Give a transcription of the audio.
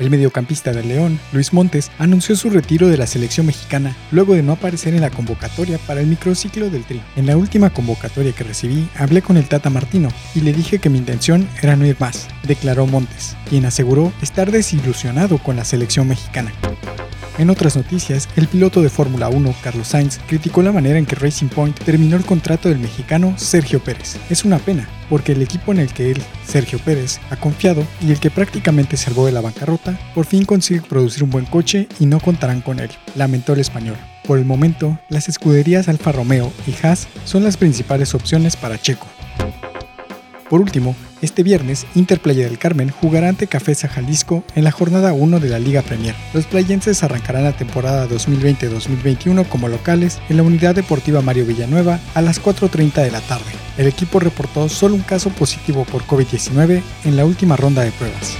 El mediocampista del León, Luis Montes, anunció su retiro de la selección mexicana luego de no aparecer en la convocatoria para el microciclo del Tri. En la última convocatoria que recibí, hablé con el Tata Martino y le dije que mi intención era no ir más, declaró Montes, quien aseguró estar desilusionado con la selección mexicana. En otras noticias, el piloto de Fórmula 1, Carlos Sainz, criticó la manera en que Racing Point terminó el contrato del mexicano Sergio Pérez. Es una pena, porque el equipo en el que él, Sergio Pérez, ha confiado y el que prácticamente salvó de la bancarrota, por fin consigue producir un buen coche y no contarán con él, lamentó el español. Por el momento, las escuderías Alfa Romeo y Haas son las principales opciones para Checo. Por último, este viernes, Inter Playa del Carmen jugará ante Cafesa Jalisco en la jornada 1 de la Liga Premier. Los playenses arrancarán la temporada 2020-2021 como locales en la Unidad Deportiva Mario Villanueva a las 4.30 de la tarde. El equipo reportó solo un caso positivo por COVID-19 en la última ronda de pruebas.